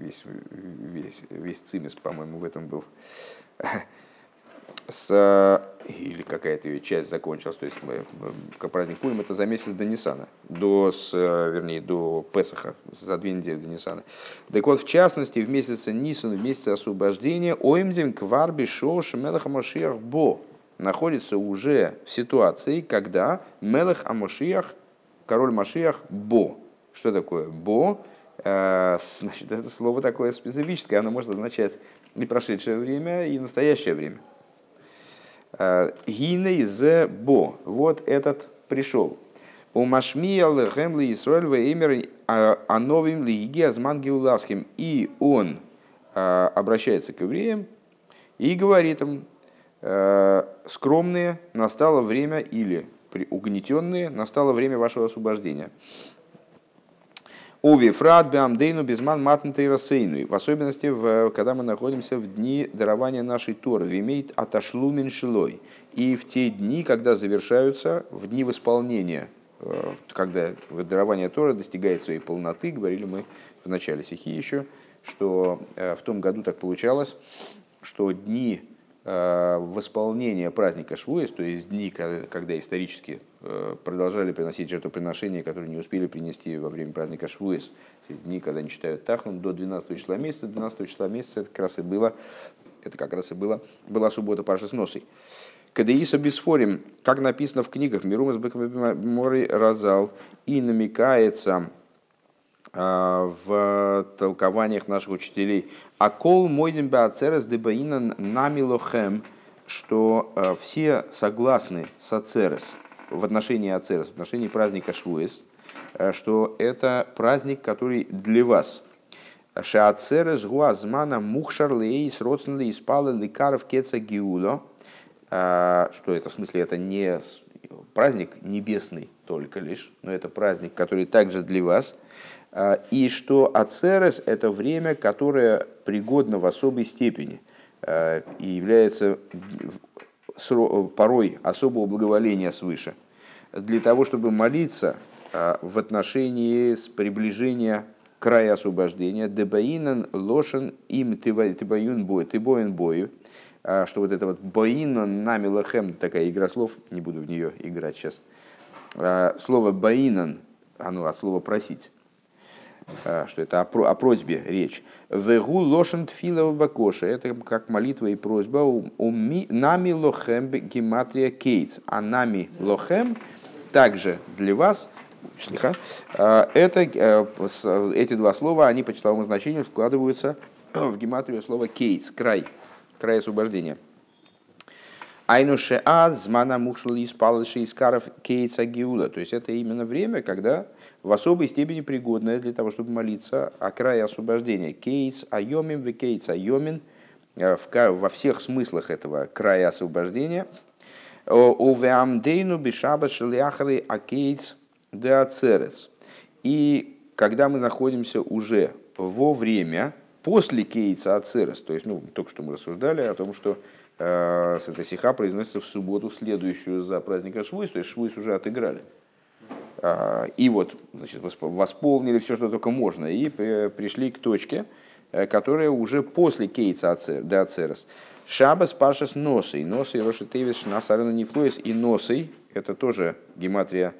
весь, весь, весь цимис, по-моему, в этом был с, или какая-то ее часть закончилась, то есть как праздник Пурим, это за месяц до Нисана, до, с, вернее, до Песаха, за две недели до Нисана. Так вот, в частности, в месяце Нисан, в месяце освобождения, Оимзим Кварби Шош Мелаха Машиах Бо находится уже в ситуации, когда Мелах Амашиях, король Машиях Бо. Что такое Бо? Э, значит, это слово такое специфическое, оно может означать и прошедшее время, и настоящее время. Гиней зе бо. Вот этот пришел. У Машмиял Гемли Исруэль Веймер Ановим Лиги Азман Геуласхим. И он а, обращается к евреям и говорит им, «А, скромные, настало время, или угнетенные, настало время вашего освобождения. Уви фрат беамдейну безман матнтой рассейну. В особенности, в, когда мы находимся в дни дарования нашей Торы. Вимейт отошлумен шилой. И в те дни, когда завершаются, в дни восполнения, э, когда дарование Торы достигает своей полноты, говорили мы в начале стихи еще, что э, в том году так получалось, что дни восполнение праздника Швуэс, то есть дни, когда исторически э, продолжали приносить жертвоприношения, которые не успели принести во время праздника Швуэс, дни, когда они читают Тахнум до 12 числа месяца, 12 числа месяца это как раз и было, это как раз и было, была суббота Паши с Носой. Кадеиса Бисфорим, как написано в книгах Мирумас Бекмори Разал, и намекается в толкованиях наших учителей. А кол мойдем беацерес дебаина намилохем, что а, все согласны с ацерес в отношении ацерес, в отношении праздника Швуэс, а, что это праздник, который для вас. Шаацерес гуазмана мухшар лейс родсен лейс пала лекаров кеца гиуло. Что это? В смысле, это не праздник небесный только лишь, но это праздник, который также для вас – и что ацерес – это время, которое пригодно в особой степени а, и является порой особого благоволения свыше, для того, чтобы молиться а, в отношении с приближения края освобождения, дебаинан лошен им тибаюн бой, тибоин бою, что вот это вот баинан намилахем, такая игра слов, не буду в нее играть сейчас, слово баинан, оно от слова просить, а, что это о, о просьбе речь. Вегу лошен тфила бакоша. Это как молитва и просьба. У нами лохем гематрия кейтс. А нами лохем также для вас Слиха. А, это, э, эти два слова, они по числовому значению складываются в гематрию слова кейтс, край, край освобождения. Айнуше аз, змана мушли испалыши искаров кейтса гиула. То есть это именно время, когда в особой степени пригодное для того, чтобы молиться о крае освобождения. Кейс айомин, в кейс айомин, э, во всех смыслах этого края освобождения. Увеамдейну бешаба шелиахары акейц деацерес. И когда мы находимся уже во время после кейца ацерес, то есть, ну, только что мы рассуждали о том, что э, эта сиха произносится в субботу, следующую за праздник Швуис, то есть Швуис уже отыграли. Э, и вот, значит, восполнили все, что только можно, и пришли к точке, э, которая уже после кейца ацерес. Шабас пашас носой, носой роши тевис насарена нефлоис и носой, это тоже гематрия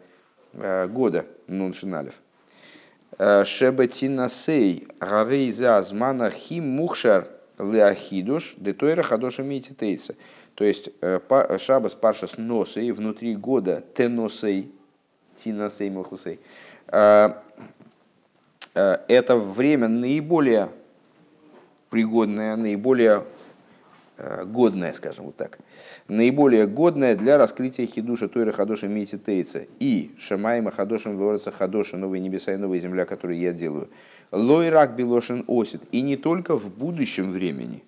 э, года нуншиналев. Э, Шебетинасей гарейза азмана хим мухшар леахидуш детойра хадоша мититейса. То есть шабас паршас носей внутри года теносей тинасей мухусей. Э, это время наиболее пригодное, наиболее годное, скажем вот так, наиболее годное для раскрытия хидуша Тойра Хадоша Мититейца и Шамайма Хадошем Ворца Хадоша Новые небеса и новая земля, которые я делаю. Лойрак Белошин Осит. И не только в будущем времени,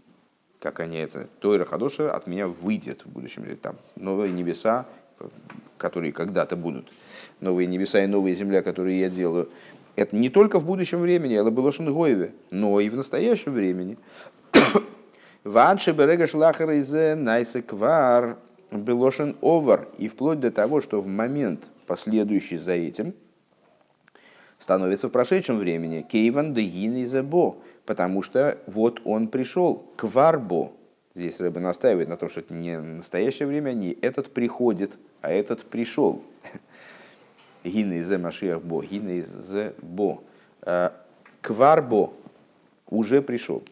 как они это, Тойра Хадоша от меня выйдет в будущем. Там новые небеса, которые когда-то будут. Новые небеса и новая земля, которые я делаю. Это не только в будущем времени, это было Гоеве, но и в настоящем времени. Ванши берега шлахара из найсеквар белошен овар. И вплоть до того, что в момент, последующий за этим, становится в прошедшем времени. Кейван дегин изебо. Потому что вот он пришел. Кварбо. Здесь Рэбе настаивает на том, что это не настоящее время, не этот приходит, а этот пришел. Гин из Машиах Бо. Гин из Бо. Э, кварбо уже пришел.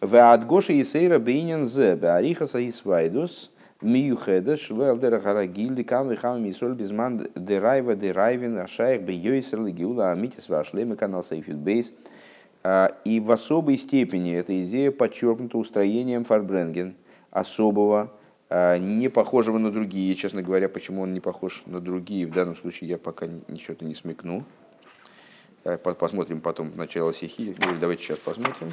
Ваадгоши и сейра бейнин зе, беариха саисвайдус, миюхеда, шло алдера харагиль, декам вихам мисоль безман дерайва дерайвин, ашаях бейойсер легиула, амитис вашлемы канал сейфит бейс. И в особой степени эта идея подчеркнута устроением Фарбренген, особого, не похожего на другие. Честно говоря, почему он не похож на другие, в данном случае я пока ничего-то не смекну. Посмотрим потом начало стихи. Давайте сейчас посмотрим.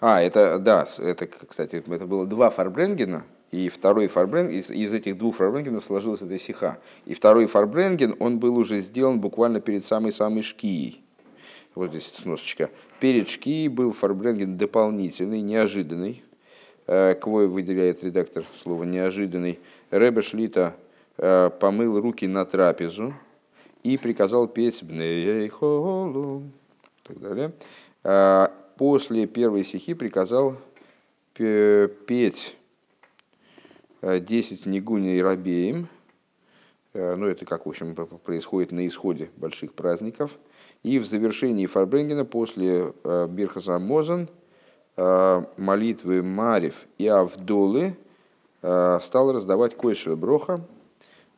А, это, да, это, кстати, это было два фарбренгена, и второй фарбренген, из, из этих двух фарбренгенов сложилась эта сиха. И второй фарбренген, он был уже сделан буквально перед самой-самой шкией. Вот здесь сносочка. Перед шкией был фарбренген дополнительный, неожиданный. Э, Квой выделяет редактор слово неожиданный. Рэбе Шлита э, помыл руки на трапезу и приказал петь «Бней так далее э, после первой стихи приказал петь 10 Нигуни и Рабеем. Э, ну, это как, в общем, происходит на исходе больших праздников. И в завершении Фарбренгена после э, Бирхаса Мозен э, молитвы Марев и Авдолы стал раздавать Койшева Броха,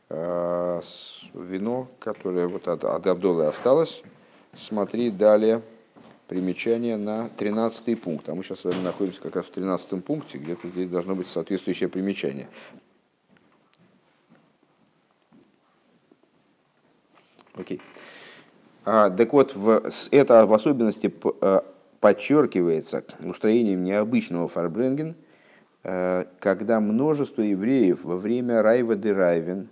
вино, которое вот от, от Авдолы осталось. Смотри далее примечание на 13 пункт. А мы сейчас с вами находимся как раз в 13 пункте, где-то здесь должно быть соответствующее примечание. Окей. А, так вот, в, это в особенности э, подчеркивается устроением необычного фарбренген, э, когда множество евреев во время Райва де Райвен,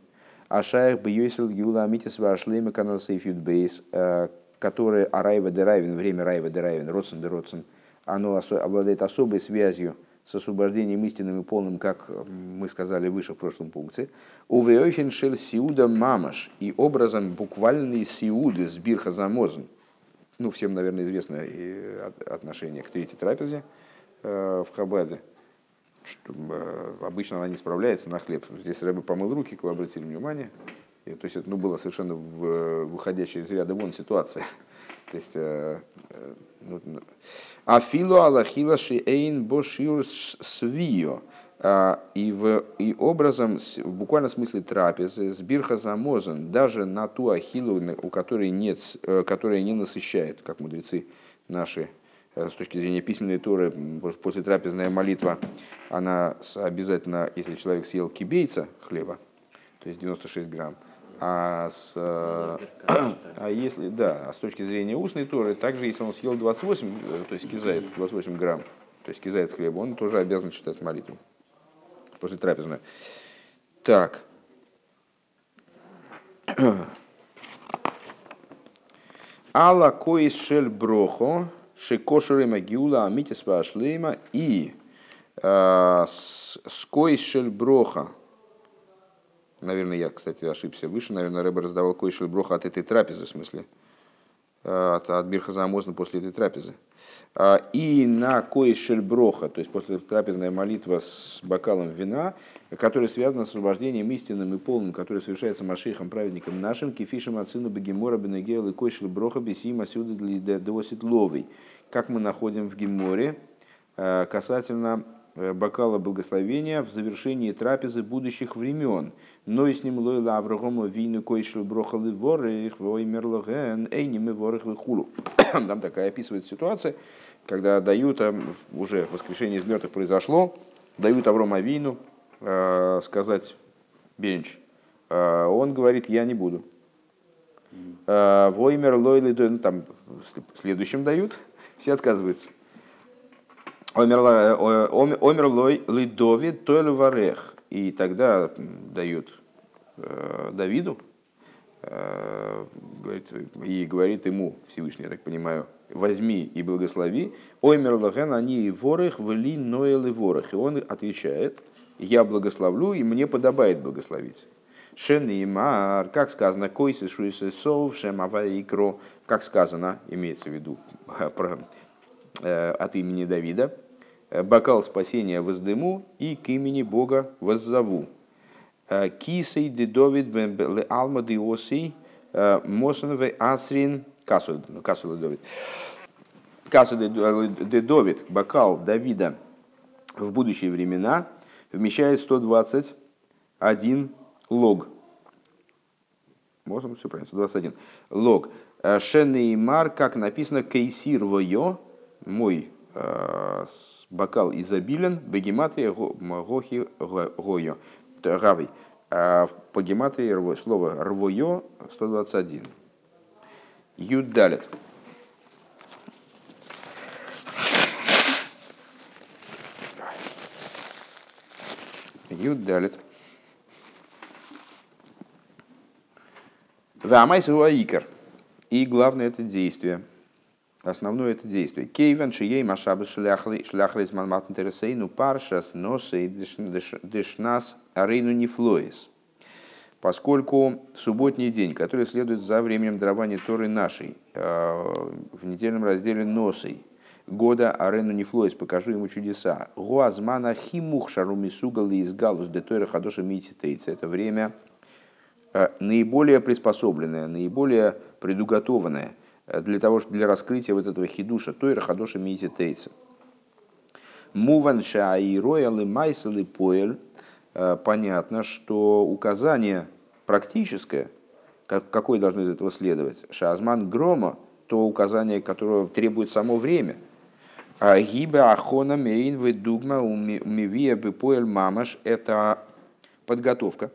Ашаях Бьойсел Гиула Амитис Вашлейма Канал Сейфют Бейс, э, которое Арайва де Райвен, время Райва де Райвен, Родсен де Родсен, оно обладает особой связью с освобождением истинным и полным, как мы сказали выше в прошлом пункте. Увеохен шель сиуда мамаш и образом буквальной сиуды с бирха замозен. Ну, всем, наверное, известно отношение к третьей трапезе э, в Хабаде. Э, обычно она не справляется на хлеб. Здесь рыба помыл руки, вы обратили внимание. То есть это ну, была совершенно выходящая из ряда вон ситуация. То есть э, э, ну, Афилу Аллахила Шиэйн Бошиур Свио. А, и, в, и образом, в буквальном смысле трапезы, сбирха замозан, даже на ту ахилу, у которой, нет, э, которая не насыщает, как мудрецы наши с точки зрения письменной туры, после трапезная молитва, она обязательно, если человек съел кибейца хлеба, то есть 96 грамм, а, с, э, а если, да, а с точки зрения устной торы, также если он съел 28, э, то есть кизает 28 грамм, то есть кизает хлеба, он тоже обязан читать молитву после трапезной. Так. Алла коис шель брохо, шекошеры магиула амитис шлейма и э, с коис шель броха. Наверное, я, кстати, ошибся выше. Наверное, Рэбе раздавал коис шель броха от этой трапезы, в смысле. Э, от, от Бирхазамозна после этой трапезы. А, и на коис шельброха, то есть после трапезная молитва с бокалом вина, которая связана с освобождением истинным и полным, которое совершается Машихом, праведником нашим, кефишем ацину бегемора бенегел и коис шельброха бесима сюда досит ловый. Как мы находим в Геморе э, касательно Э, бокала благословения в завершении трапезы будущих времен. Но и с ним лойла Аврагому вину койшил брохалы ворых, воймерлоген, эйним и ворых хулу. Там такая описывает ситуация, когда дают, э, уже воскрешение из мертвых произошло, дают Аврома вину э, сказать Бенч. Э, он говорит, я не буду. Э, Воймер лойли, ну, там следующим дают, все отказываются. Омер лой лидови тойлю варех. И тогда дают э, Давиду, э, говорит, и говорит ему, Всевышний, я так понимаю, возьми и благослови. Омер лаген они ворых вли ноэл и ворых. И он отвечает, я благословлю, и мне подобает благословить. Шенеймар, как сказано, койсы шуисесов, шемава как сказано, имеется в виду про, э, от имени Давида, бокал спасения воздыму и к имени Бога воззову. Э, Кисей де Довид ле алма де осей э, мосанове асрин касу касу Довид. Касу де Довид, бокал Давида в будущие времена вмещает 121 лог. Можно все правильно, 121. Лог. Шенеймар, как написано, кейсир войо, мой бокал изобилен, бегематрия гохи гойо, гавий. А по гематрии слово рвойо 121. Юдалит. Юдалит. Вамайс Икар. И главное это действие – Основное это действие. Кейвен шией машабы шляхлис манмат интересейну паршас носы дешнас арейну нефлоис. Поскольку субботний день, который следует за временем дарования Торы нашей, э, в недельном разделе Носой, года Арену Нефлоис, покажу ему чудеса. Гуазмана химух шарумисугал из галус де Тойра хадоша мититейца. Это время э, наиболее приспособленное, наиболее предуготованное – для того, для раскрытия вот этого хидуша, той рахадоша мити тейца. Муван шаироял и майсал и поэль. Э, понятно, что указание практическое, как, какое должно из этого следовать, шазман грома, то указание, которое требует само время. А гиба ахона мейн дугма умивия бы поэль мамаш – это подготовка,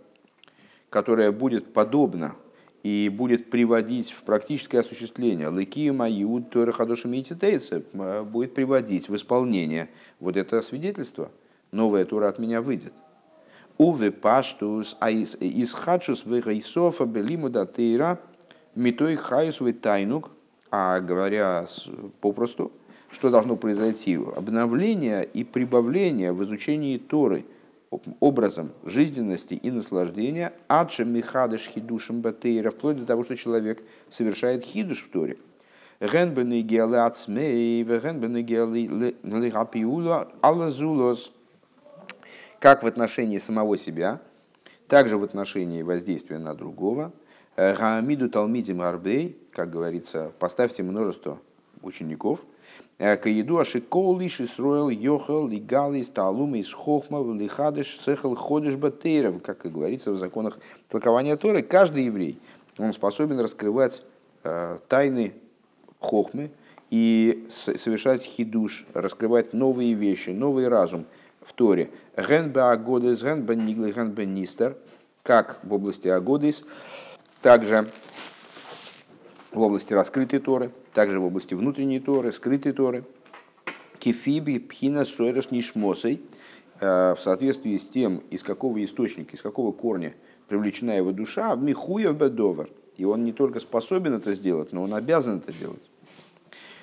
которая будет подобна и будет приводить в практическое осуществление лыкию мою тора хадошим э, будет приводить в исполнение вот это свидетельство. Новая тура от меня выйдет. Уве паштус а из хадшус вегайсофа белиму датейра митой хаюс тайнук, а говоря попросту, что должно произойти? Обновление и прибавление в изучении Торы – образом жизненности и наслаждения, адша михадыш хидушем батейра, вплоть до того, что человек совершает хидуш в Торе. Генбены геалы ацмей, генбены геалы лигапиула алазулос. Как в отношении самого себя, также в отношении воздействия на другого. Гаамиду талмидим арбей, как говорится, поставьте множество учеников – Э, Каеду ашикол лишь Исроил Йохал Лигали Сталума из Хохма Лихадыш Сехал Ходыш Батейров, как и говорится в законах толкования Торы, каждый еврей, он способен раскрывать э, тайны Хохмы и совершать хидуш, раскрывать новые вещи, новый разум в Торе. Генба Агодес, Генба Нигли, Генба Нистер, как в области Агодес, также в области раскрытой Торы, также в области внутренней Торы, скрытой Торы. Кефиби пхина шойраш нишмосой, э, в соответствии с тем, из какого источника, из какого корня привлечена его душа, михуев бедовар. И он не только способен это сделать, но он обязан это делать.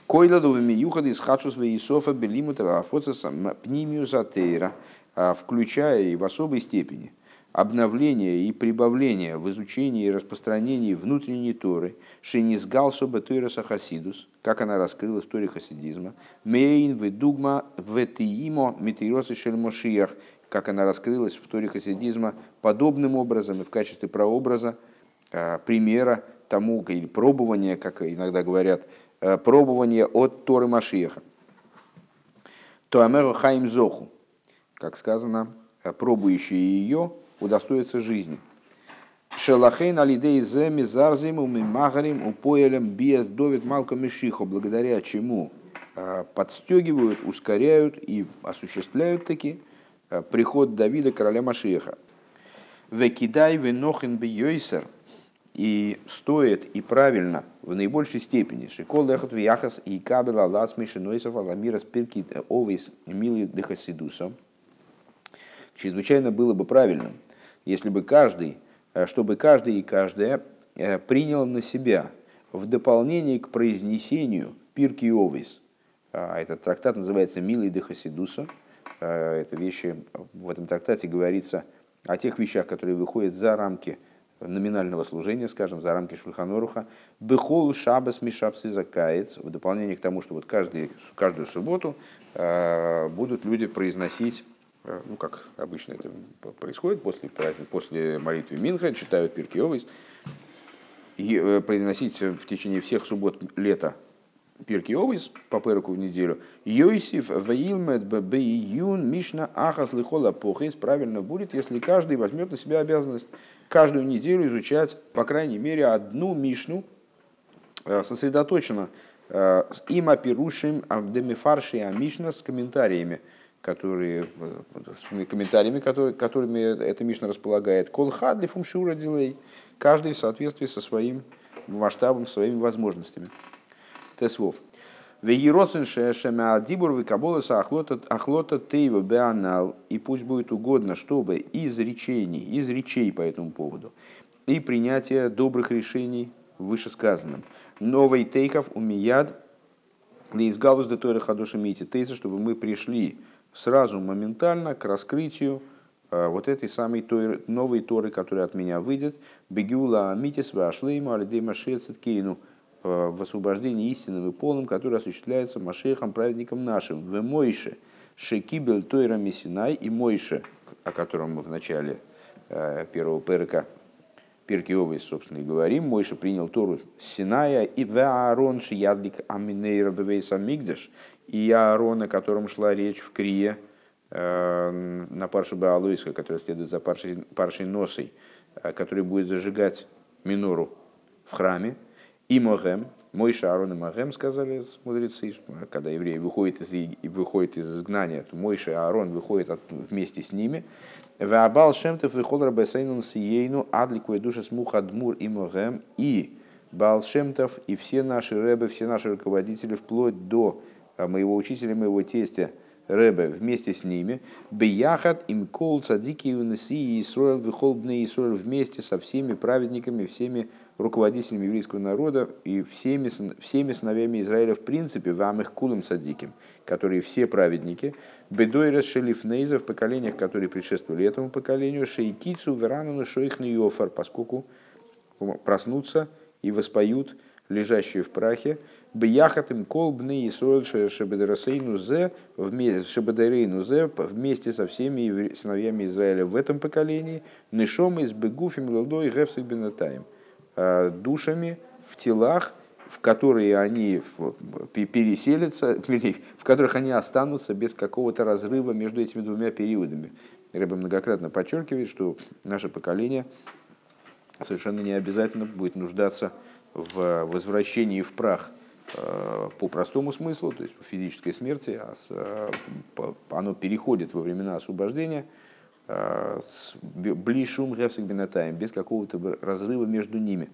Койладу в миюхады из хачус Иисофа белимутова афоцеса пнимию затейра, а, включая и в особой степени обновление и прибавление в изучении и распространении внутренней Торы, шинизгал соба Тойраса Хасидус, как она раскрылась в Торе хасидизма, мейн ведугма ветиимо митиросы шельмошиях, как она раскрылась в Торе хасидизма подобным образом и в качестве прообраза, а, примера тому, или пробования, как иногда говорят, Э, пробование от Торы Машиеха. Туамеру Хаим Зоху, как сказано, э, пробующие ее удостоятся жизни. Шелахейн алидей земи зарзим умимагарим упоелем биес довид малка мишихо, благодаря чему э, подстегивают, ускоряют и осуществляют таки приход Давида, короля Машиеха. Векидай венохин бiyойсер – и стоит и правильно в наибольшей степени шикол лехот вяхас и кабела лас мишинойсов аламира спирки овейс милый дехасидуса. Чрезвычайно было бы правильным, если бы каждый, э, чтобы каждый и каждая э, принял на себя в дополнение к произнесению пирки овейс. А, этот трактат называется «Милый дехасидуса». Э, это вещи, в этом трактате говорится о тех вещах, которые выходят за рамки номинального служения, скажем, за рамки Шульханоруха, бехол шабас мишапсы закаец, в дополнение к тому, что вот каждый, каждую субботу будут люди произносить, ну как обычно это происходит после, праздника, после молитвы Минха, читают Пиркиовис, и э, произносить в течение всех суббот лета Пирки Овис по перку в неделю. Йосиф Ваилмет Бейюн Мишна Ахас Лихола Похис правильно будет, если каждый возьмет на себя обязанность каждую неделю изучать, по крайней мере, одну Мишну, э, сосредоточенно э, им опирушим Демифарши Амишна с комментариями, которые, э, комментариями, которые, которыми эта Мишна располагает. Колхад Фумшура Дилей, каждый в соответствии со своим масштабом, своими возможностями. Беанал. И пусть будет угодно, чтобы из речений, из речей по этому поводу, и принятие добрых решений вышесказанным. Новый тейков умияд лизгалус де тойра хадоша мити тейса, чтобы мы пришли сразу моментально к раскрытию э, вот этой самой той, новой Торы, которая от меня выйдет, бегиула митис вашлейма алидейма шецеткейну, Э, в освобождении истинным и полным, которое осуществляется Машехом, праведником нашим, в Мойше, Шекибель Тойра Мессинай и Мойше, о котором мы в начале э, первого перка Пиркиовой, собственно, и говорим. Мойша принял Тору Синая и в Аарон Шиядлик Аминейра Бевейса Мигдаш, и Аарон, о котором шла речь в Крие, э, на Парше Баалуиска, который следует за Паршей, Паршей Носой, который будет зажигать минору в храме, и Могем, мой Аарон и Могем, сказали мудрецы, когда евреи выходят из, выходят из изгнания, то мой Аарон выходит от, вместе с ними. Ваабал Шемтов и Холра Бесейнун Сиейну Адлику и Душа Смуха Дмур и Могем и Баал Шемтов и все наши рэбы, все наши руководители, вплоть до моего учителя, моего тестя, Рэбе вместе с ними, Бияхат им кол цадики юнеси и Исроил вихолбны Исроил вместе со всеми праведниками, всеми руководителями еврейского народа и всеми, всеми сыновьями Израиля в принципе, вам их кулым садиким, которые все праведники, бедой расшелив нейза в поколениях, которые предшествовали этому поколению, шейкицу, верану, шоих йофар, поскольку проснутся и воспоют лежащие в прахе, Бияхат им колбны и сойл шебедерасейну зе вместе со всеми сыновьями Израиля в этом поколении, нишом из бегуфим лодой гефсик бенатаем – Э, душами в телах, в которые они переселятся, в которых они останутся без какого-то разрыва между этими двумя периодами. Рэбе многократно подчеркивает, что наше поколение совершенно не обязательно будет нуждаться в возвращении в прах э, по простому смыслу, то есть в физической смерти, а э, оно переходит во времена освобождения – блишум гефсик бенатаем, без какого-то разрыва между ними.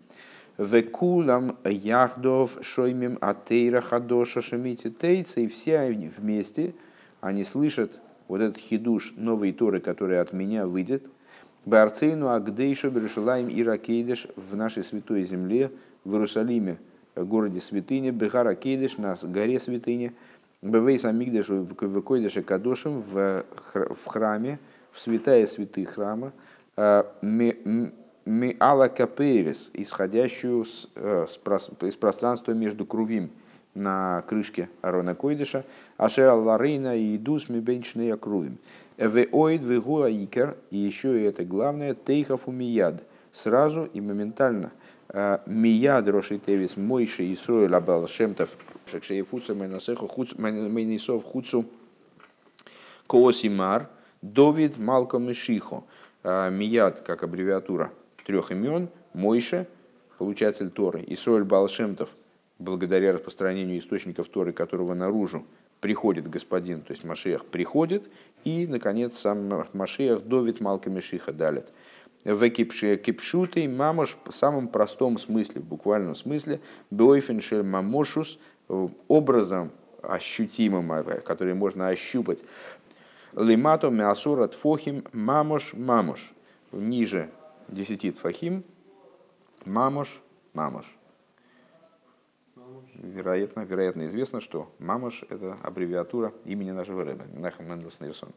Векулам яхдов шоймим атейра хадоша шамити тейца, и все вместе, они слышат вот этот хидуш новой Торы, который от меня выйдет, Барцейну Агдейшу Берешалаем и Ракейдеш в нашей святой земле, в Иерусалиме, городе святыни, Бехара Кейдеш, на горе святыни, Бевейс Амигдеш, в Койдеше Кадошем, в храме, в святая святых храма, ми ала каперис, исходящую э, из пространства между крувим на крышке Арона Койдыша, Ашера Ларейна и Идус Мибенчные Крувим. Эвеоид Вегуа Икер, и еще и это главное, Тейхов Мияд. Сразу и моментально. Э, мияд Роши Тевис Мойши и Сроил Абал Шемтов, Шекшеефуца Майнасеху Майнисов Хуцу Коосимар, Довид Малком и Шихо. Э, Мияд, как аббревиатура трех имен, Мойше, получатель Торы, и Сроиль Балшемтов, благодаря распространению источников Торы, которого наружу приходит господин, то есть Машиах приходит, и, наконец, сам Машиах Довид Малка Мишиха далит. В кипшутой мамош в самом простом смысле, в буквальном смысле, бойфеншель мамошус, образом ощутимым, который можно ощупать. Лимато мясура тфохим мамош мамош. Ниже десяти тфахим мамош мамош вероятно, вероятно известно, что Мамаш – это аббревиатура имени нашего Рэба, Нахам Мендельс Нейсон.